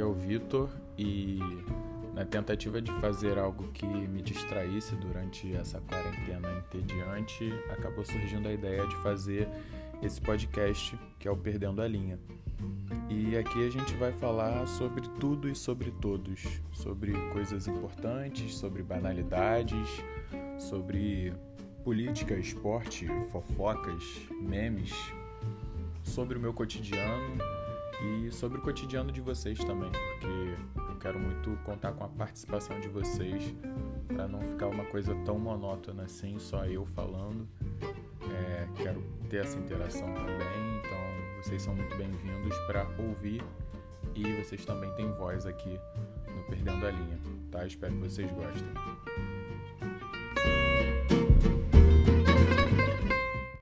é o Vitor e na tentativa de fazer algo que me distraísse durante essa quarentena entediante, acabou surgindo a ideia de fazer esse podcast que é o Perdendo a Linha. E aqui a gente vai falar sobre tudo e sobre todos, sobre coisas importantes, sobre banalidades, sobre política, esporte, fofocas, memes, sobre o meu cotidiano e sobre o cotidiano de vocês também, porque eu quero muito contar com a participação de vocês para não ficar uma coisa tão monótona assim, só eu falando. É, quero ter essa interação também, então vocês são muito bem-vindos para ouvir e vocês também têm voz aqui no Perdendo a Linha, tá? Espero que vocês gostem.